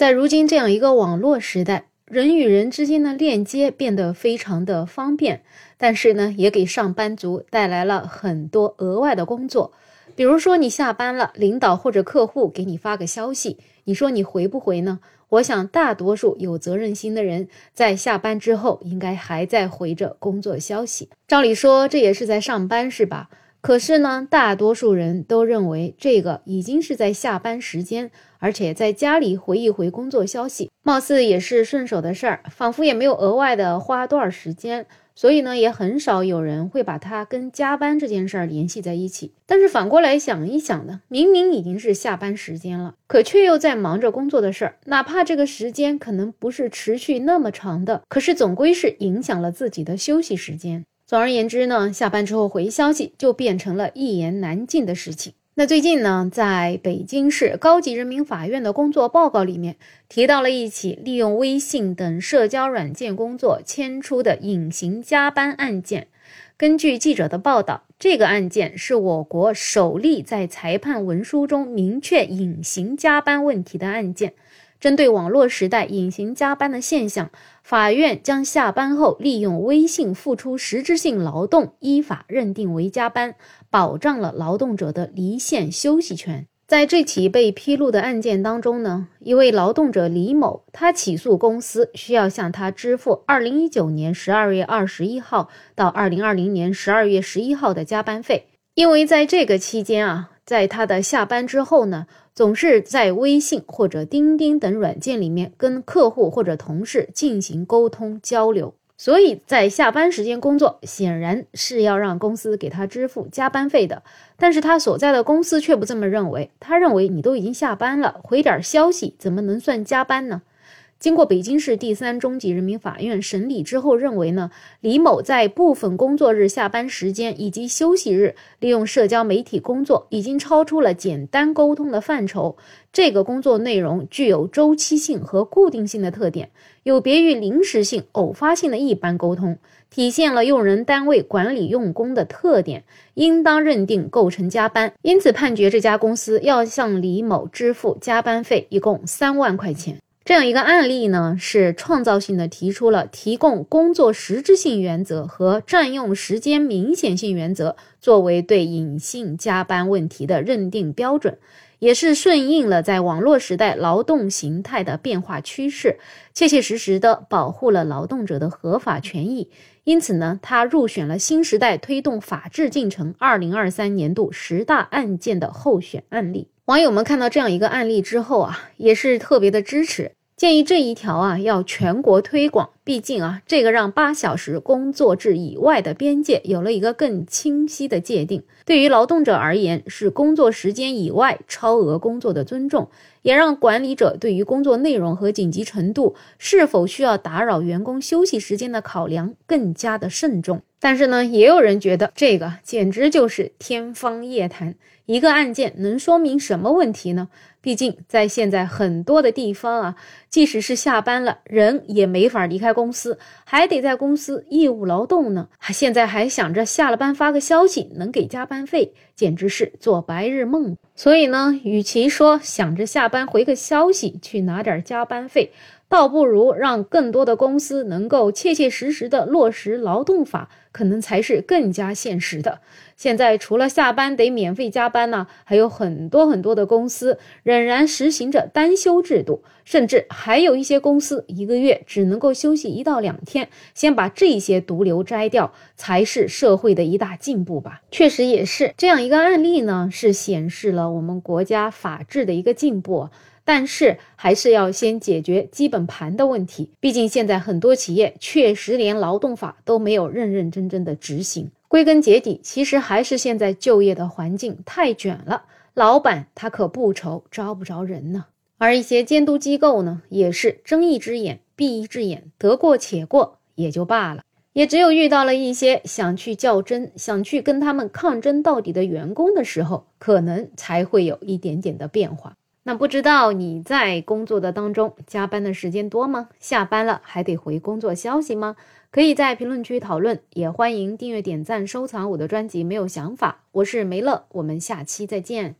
在如今这样一个网络时代，人与人之间的链接变得非常的方便，但是呢，也给上班族带来了很多额外的工作。比如说，你下班了，领导或者客户给你发个消息，你说你回不回呢？我想，大多数有责任心的人在下班之后，应该还在回着工作消息。照理说，这也是在上班，是吧？可是呢，大多数人都认为这个已经是在下班时间，而且在家里回一回工作消息，貌似也是顺手的事儿，仿佛也没有额外的花多少时间。所以呢，也很少有人会把它跟加班这件事儿联系在一起。但是反过来想一想呢，明明已经是下班时间了，可却又在忙着工作的事儿，哪怕这个时间可能不是持续那么长的，可是总归是影响了自己的休息时间。总而言之呢，下班之后回消息就变成了一言难尽的事情。那最近呢，在北京市高级人民法院的工作报告里面提到了一起利用微信等社交软件工作牵出的隐形加班案件。根据记者的报道，这个案件是我国首例在裁判文书中明确隐形加班问题的案件。针对网络时代隐形加班的现象，法院将下班后利用微信付出实质性劳动依法认定为加班，保障了劳动者的离线休息权。在这起被披露的案件当中呢，一位劳动者李某，他起诉公司需要向他支付二零一九年十二月二十一号到二零二零年十二月十一号的加班费，因为在这个期间啊，在他的下班之后呢。总是在微信或者钉钉等软件里面跟客户或者同事进行沟通交流，所以在下班时间工作显然是要让公司给他支付加班费的，但是他所在的公司却不这么认为，他认为你都已经下班了，回点消息怎么能算加班呢？经过北京市第三中级人民法院审理之后，认为呢，李某在部分工作日下班时间以及休息日利用社交媒体工作，已经超出了简单沟通的范畴。这个工作内容具有周期性和固定性的特点，有别于临时性、偶发性的一般沟通，体现了用人单位管理用工的特点，应当认定构成加班。因此，判决这家公司要向李某支付加班费，一共三万块钱。这样一个案例呢，是创造性的提出了提供工作实质性原则和占用时间明显性原则作为对隐性加班问题的认定标准，也是顺应了在网络时代劳动形态的变化趋势，切切实实的保护了劳动者的合法权益。因此呢，它入选了新时代推动法治进程二零二三年度十大案件的候选案例。网友们看到这样一个案例之后啊，也是特别的支持。建议这一条啊要全国推广，毕竟啊这个让八小时工作制以外的边界有了一个更清晰的界定。对于劳动者而言，是工作时间以外超额工作的尊重，也让管理者对于工作内容和紧急程度是否需要打扰员工休息时间的考量更加的慎重。但是呢，也有人觉得这个简直就是天方夜谭。一个案件能说明什么问题呢？毕竟在现在很多的地方啊，即使是下班了，人也没法离开公司，还得在公司义务劳动呢。现在还想着下了班发个消息能给加班费，简直是做白日梦。所以呢，与其说想着下班回个消息去拿点加班费，倒不如让更多的公司能够切切实实的落实劳动法，可能才是更加现实的。现在除了下班得免费加班呢，还有很多很多的公司仍然实行着单休制度，甚至还有一些公司一个月只能够休息一到两天。先把这些毒瘤摘掉，才是社会的一大进步吧。确实也是这样一个案例呢，是显示了我们国家法治的一个进步。但是还是要先解决基本盘的问题，毕竟现在很多企业确实连劳动法都没有认认真真的执行。归根结底，其实还是现在就业的环境太卷了，老板他可不愁招不着人呢。而一些监督机构呢，也是睁一只眼闭一只眼，得过且过也就罢了。也只有遇到了一些想去较真、想去跟他们抗争到底的员工的时候，可能才会有一点点的变化。那不知道你在工作的当中加班的时间多吗？下班了还得回工作消息吗？可以在评论区讨论，也欢迎订阅、点赞、收藏我的专辑。没有想法，我是梅乐，我们下期再见。